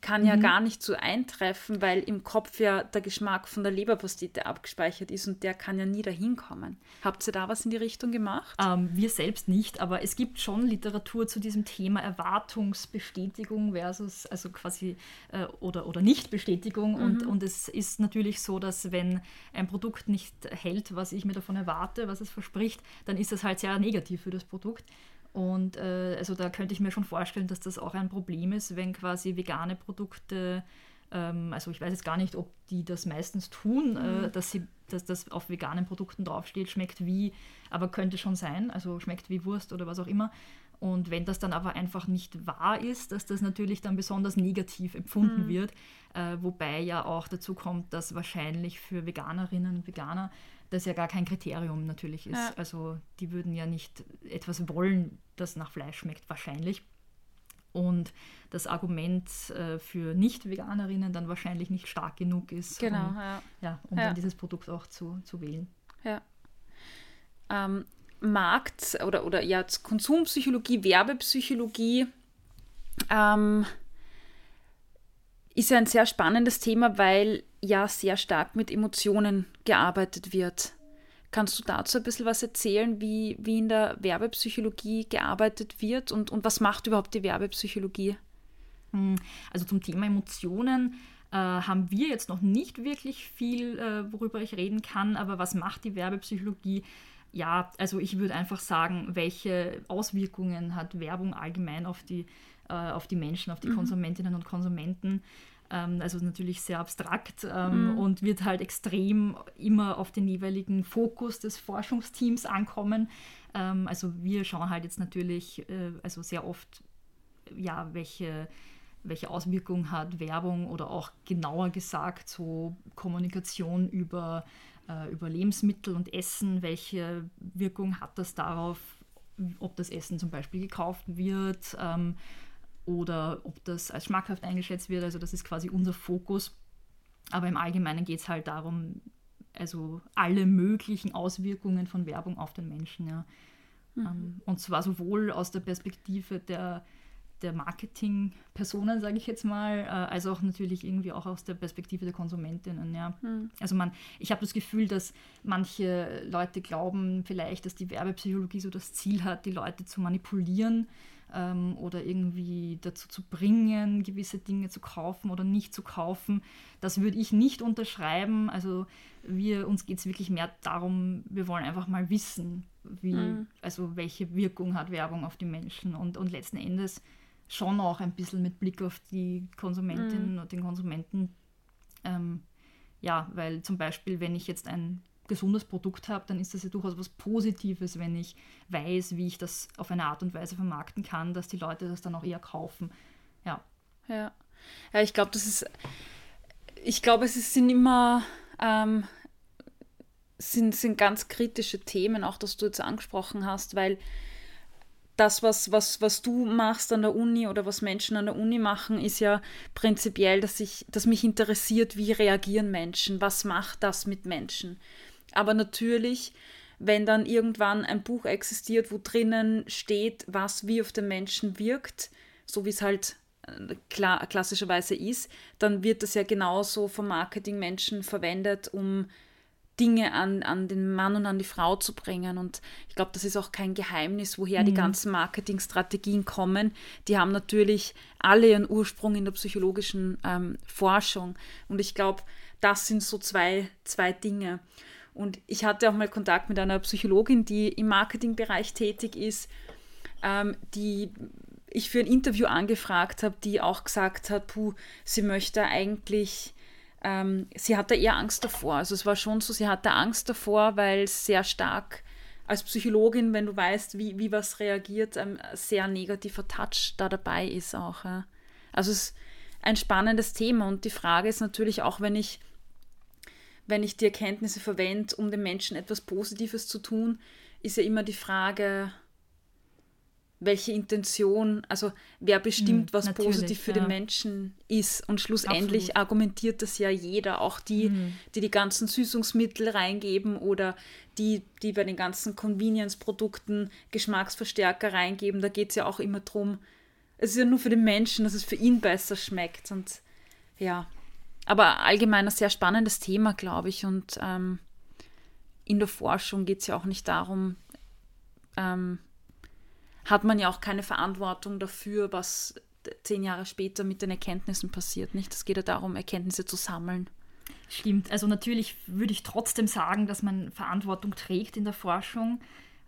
kann ja mhm. gar nicht so eintreffen, weil im Kopf ja der Geschmack von der Leberpastete abgespeichert ist und der kann ja nie dahin kommen. Habt ihr da was in die Richtung gemacht? Ähm, wir selbst nicht, aber es gibt schon Literatur zu diesem Thema Erwartungsbestätigung versus, also quasi, äh, oder, oder Nichtbestätigung. Mhm. Und, und es ist natürlich so, dass wenn ein Produkt nicht hält, was ich mir davon erwarte, was es verspricht, dann ist das halt sehr negativ für das Produkt. Und äh, also da könnte ich mir schon vorstellen, dass das auch ein Problem ist, wenn quasi vegane Produkte, ähm, also ich weiß jetzt gar nicht, ob die das meistens tun, äh, mhm. äh, dass, sie, dass das auf veganen Produkten draufsteht, schmeckt wie, aber könnte schon sein, also schmeckt wie Wurst oder was auch immer. Und wenn das dann aber einfach nicht wahr ist, dass das natürlich dann besonders negativ empfunden mhm. wird, äh, wobei ja auch dazu kommt, dass wahrscheinlich für Veganerinnen und Veganer das ja gar kein Kriterium natürlich ist. Ja. Also die würden ja nicht etwas wollen, das nach Fleisch schmeckt, wahrscheinlich. Und das Argument äh, für Nicht-Veganerinnen dann wahrscheinlich nicht stark genug ist, genau, um, ja. Ja, um ja. dann dieses Produkt auch zu, zu wählen. Ja. Ähm, Markt- oder, oder ja, Konsumpsychologie, Werbepsychologie ähm, ist ja ein sehr spannendes Thema, weil ja sehr stark mit Emotionen gearbeitet wird. Kannst du dazu ein bisschen was erzählen, wie, wie in der Werbepsychologie gearbeitet wird und, und was macht überhaupt die Werbepsychologie? Hm, also zum Thema Emotionen äh, haben wir jetzt noch nicht wirklich viel, äh, worüber ich reden kann, aber was macht die Werbepsychologie? Ja, also ich würde einfach sagen, welche Auswirkungen hat Werbung allgemein auf die, äh, auf die Menschen, auf die mhm. Konsumentinnen und Konsumenten? Ähm, also natürlich sehr abstrakt ähm, mhm. und wird halt extrem immer auf den jeweiligen Fokus des Forschungsteams ankommen. Ähm, also wir schauen halt jetzt natürlich äh, also sehr oft, ja, welche welche Auswirkungen hat Werbung oder auch genauer gesagt so Kommunikation über, äh, über Lebensmittel und Essen, welche Wirkung hat das darauf, ob das Essen zum Beispiel gekauft wird, ähm, oder ob das als schmackhaft eingeschätzt wird. Also das ist quasi unser Fokus. Aber im Allgemeinen geht es halt darum, also alle möglichen Auswirkungen von Werbung auf den Menschen. Ja. Mhm. Ähm, und zwar sowohl aus der Perspektive der, der Marketing-Personen, sage ich jetzt mal, äh, als auch natürlich irgendwie auch aus der Perspektive der Konsumentinnen. Ja. Mhm. Also man, ich habe das Gefühl, dass manche Leute glauben vielleicht, dass die Werbepsychologie so das Ziel hat, die Leute zu manipulieren ähm, oder irgendwie dazu zu bringen, gewisse Dinge zu kaufen oder nicht zu kaufen. Das würde ich nicht unterschreiben. Also wir, uns geht es wirklich mehr darum, wir wollen einfach mal wissen, wie, mhm. also welche Wirkung hat Werbung auf die Menschen und, und letzten Endes schon auch ein bisschen mit Blick auf die Konsumentinnen mhm. und den Konsumenten. Ähm, ja, weil zum Beispiel, wenn ich jetzt ein gesundes Produkt habe, dann ist das ja durchaus was Positives, wenn ich weiß, wie ich das auf eine Art und Weise vermarkten kann, dass die Leute das dann auch eher kaufen. Ja. Ja, ja ich glaube, das ist, ich glaube, es sind immer, ähm, sind, sind ganz kritische Themen, auch das du jetzt angesprochen hast, weil das, was, was, was du machst an der Uni oder was Menschen an der Uni machen, ist ja prinzipiell, dass, ich, dass mich interessiert, wie reagieren Menschen, was macht das mit Menschen. Aber natürlich, wenn dann irgendwann ein Buch existiert, wo drinnen steht, was wie auf den Menschen wirkt, so wie es halt äh, klar, klassischerweise ist, dann wird das ja genauso vom Marketingmenschen verwendet, um Dinge an, an den Mann und an die Frau zu bringen. Und ich glaube, das ist auch kein Geheimnis, woher mhm. die ganzen Marketingstrategien kommen. Die haben natürlich alle ihren Ursprung in der psychologischen ähm, Forschung. Und ich glaube, das sind so zwei, zwei Dinge. Und ich hatte auch mal Kontakt mit einer Psychologin, die im Marketingbereich tätig ist, ähm, die ich für ein Interview angefragt habe, die auch gesagt hat, puh, sie möchte eigentlich, ähm, sie hatte eher Angst davor. Also es war schon so, sie hatte Angst davor, weil es sehr stark als Psychologin, wenn du weißt, wie, wie was reagiert, ein sehr negativer Touch da dabei ist auch. Ja. Also es ist ein spannendes Thema und die Frage ist natürlich auch, wenn ich wenn ich die Erkenntnisse verwende, um den Menschen etwas Positives zu tun, ist ja immer die Frage, welche Intention, also wer bestimmt, mhm, was positiv für ja. den Menschen ist. Und schlussendlich Absolut. argumentiert das ja jeder, auch die, mhm. die die ganzen Süßungsmittel reingeben oder die, die bei den ganzen Convenience-Produkten Geschmacksverstärker reingeben. Da geht es ja auch immer darum, es ist ja nur für den Menschen, dass es für ihn besser schmeckt. Und ja, aber allgemein ein sehr spannendes Thema, glaube ich. Und ähm, in der Forschung geht es ja auch nicht darum, ähm, hat man ja auch keine Verantwortung dafür, was zehn Jahre später mit den Erkenntnissen passiert. Nicht? Es geht ja darum, Erkenntnisse zu sammeln. Stimmt. Also natürlich würde ich trotzdem sagen, dass man Verantwortung trägt in der Forschung.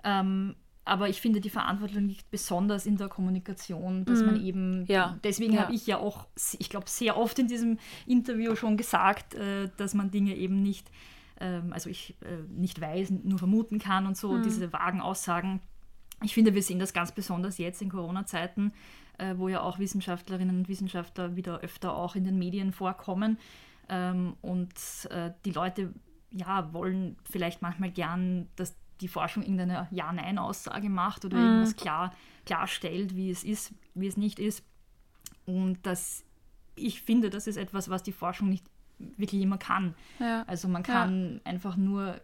Ähm, aber ich finde, die Verantwortung liegt besonders in der Kommunikation, dass mm. man eben, ja. deswegen ja. habe ich ja auch, ich glaube, sehr oft in diesem Interview schon gesagt, äh, dass man Dinge eben nicht, ähm, also ich äh, nicht weiß, nur vermuten kann und so, mm. diese vagen Aussagen. Ich finde, wir sehen das ganz besonders jetzt in Corona-Zeiten, äh, wo ja auch Wissenschaftlerinnen und Wissenschaftler wieder öfter auch in den Medien vorkommen. Ähm, und die Leute ja, wollen vielleicht manchmal gern, dass die Forschung irgendeine Ja-Nein-Aussage macht oder mhm. irgendwas klar, klarstellt, wie es ist, wie es nicht ist. Und das, ich finde, das ist etwas, was die Forschung nicht wirklich immer kann. Ja. Also man kann ja. einfach nur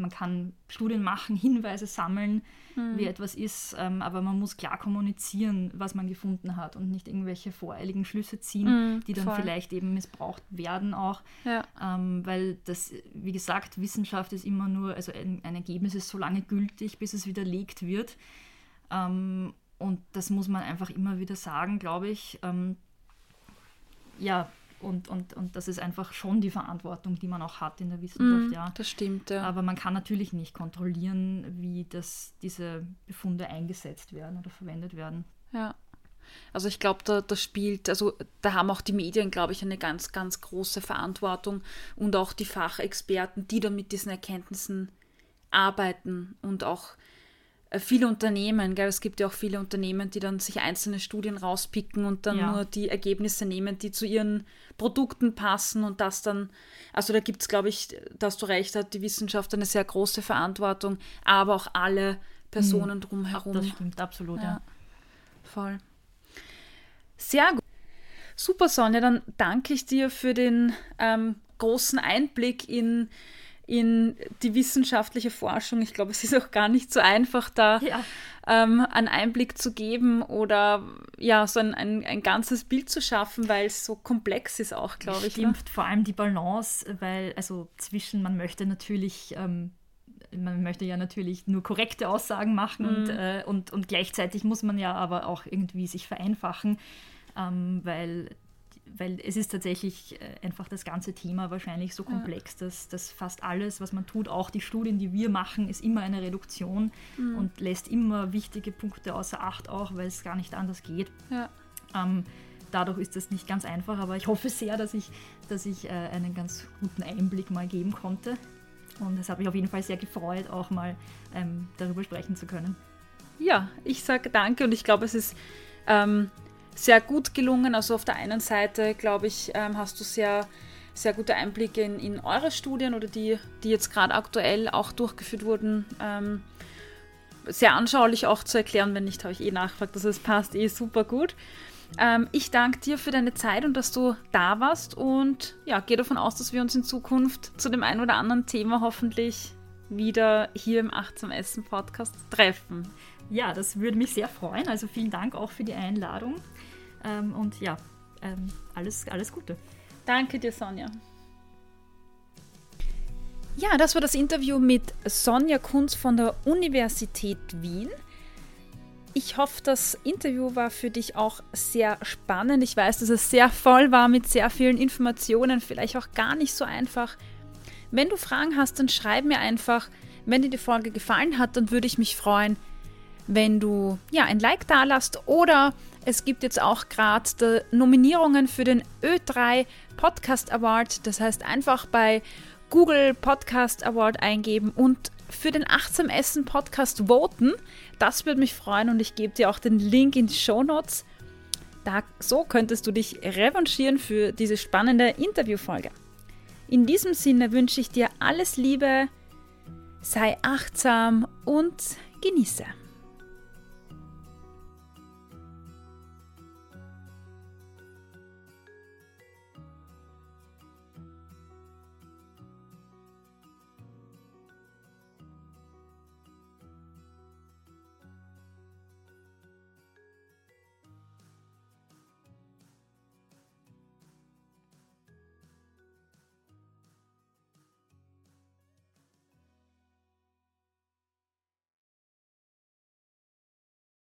man kann Studien machen, Hinweise sammeln, mhm. wie etwas ist, ähm, aber man muss klar kommunizieren, was man gefunden hat und nicht irgendwelche voreiligen Schlüsse ziehen, mhm, die dann voll. vielleicht eben missbraucht werden auch. Ja. Ähm, weil das, wie gesagt, Wissenschaft ist immer nur, also ein, ein Ergebnis ist so lange gültig, bis es widerlegt wird. Ähm, und das muss man einfach immer wieder sagen, glaube ich. Ähm, ja, und, und, und das ist einfach schon die Verantwortung, die man auch hat in der Wissenschaft, mm, ja. Das stimmt, ja. Aber man kann natürlich nicht kontrollieren, wie das, diese Befunde eingesetzt werden oder verwendet werden. Ja. Also ich glaube, da, da spielt, also da haben auch die Medien, glaube ich, eine ganz, ganz große Verantwortung und auch die Fachexperten, die dann mit diesen Erkenntnissen arbeiten und auch viele Unternehmen, gell? es gibt ja auch viele Unternehmen, die dann sich einzelne Studien rauspicken und dann ja. nur die Ergebnisse nehmen, die zu ihren Produkten passen und das dann, also da gibt es, glaube ich, dass du recht hat, die Wissenschaft eine sehr große Verantwortung, aber auch alle Personen mhm. drumherum. Das stimmt, absolut, ja. ja. Voll. Sehr gut. Super, Sonja, dann danke ich dir für den ähm, großen Einblick in in die wissenschaftliche Forschung. Ich glaube, es ist auch gar nicht so einfach, da ja. ähm, einen Einblick zu geben oder ja, so ein, ein, ein ganzes Bild zu schaffen, weil es so komplex ist auch, glaube ich. Stimmt, ne? vor allem die Balance, weil also zwischen, man möchte natürlich ähm, man möchte ja natürlich nur korrekte Aussagen machen mhm. und, äh, und, und gleichzeitig muss man ja aber auch irgendwie sich vereinfachen, ähm, weil weil es ist tatsächlich äh, einfach das ganze Thema wahrscheinlich so komplex, ja. dass, dass fast alles, was man tut, auch die Studien, die wir machen, ist immer eine Reduktion mhm. und lässt immer wichtige Punkte außer Acht auch, weil es gar nicht anders geht. Ja. Ähm, dadurch ist das nicht ganz einfach, aber ich hoffe sehr, dass ich, dass ich äh, einen ganz guten Einblick mal geben konnte. Und es hat mich auf jeden Fall sehr gefreut, auch mal ähm, darüber sprechen zu können. Ja, ich sage danke und ich glaube, es ist ähm, sehr gut gelungen. Also auf der einen Seite, glaube ich, ähm, hast du sehr, sehr gute Einblicke in, in eure Studien oder die, die jetzt gerade aktuell auch durchgeführt wurden. Ähm, sehr anschaulich auch zu erklären, wenn nicht, habe ich eh nachgefragt. Also es passt eh super gut. Ähm, ich danke dir für deine Zeit und dass du da warst und ja, gehe davon aus, dass wir uns in Zukunft zu dem einen oder anderen Thema hoffentlich wieder hier im Achtsam Essen Podcast treffen. Ja, das würde mich sehr freuen. Also vielen Dank auch für die Einladung. Ähm, und ja, ähm, alles, alles Gute. Danke dir, Sonja. Ja, das war das Interview mit Sonja Kunz von der Universität Wien. Ich hoffe, das Interview war für dich auch sehr spannend. Ich weiß, dass es sehr voll war mit sehr vielen Informationen, vielleicht auch gar nicht so einfach. Wenn du Fragen hast, dann schreib mir einfach. Wenn dir die Folge gefallen hat, dann würde ich mich freuen, wenn du ja ein Like da lasst oder es gibt jetzt auch gerade Nominierungen für den Ö3 Podcast Award. Das heißt, einfach bei Google Podcast Award eingeben und für den Achtsam Essen Podcast voten. Das würde mich freuen und ich gebe dir auch den Link in die Show Notes. Da, so könntest du dich revanchieren für diese spannende Interviewfolge. In diesem Sinne wünsche ich dir alles Liebe, sei achtsam und genieße.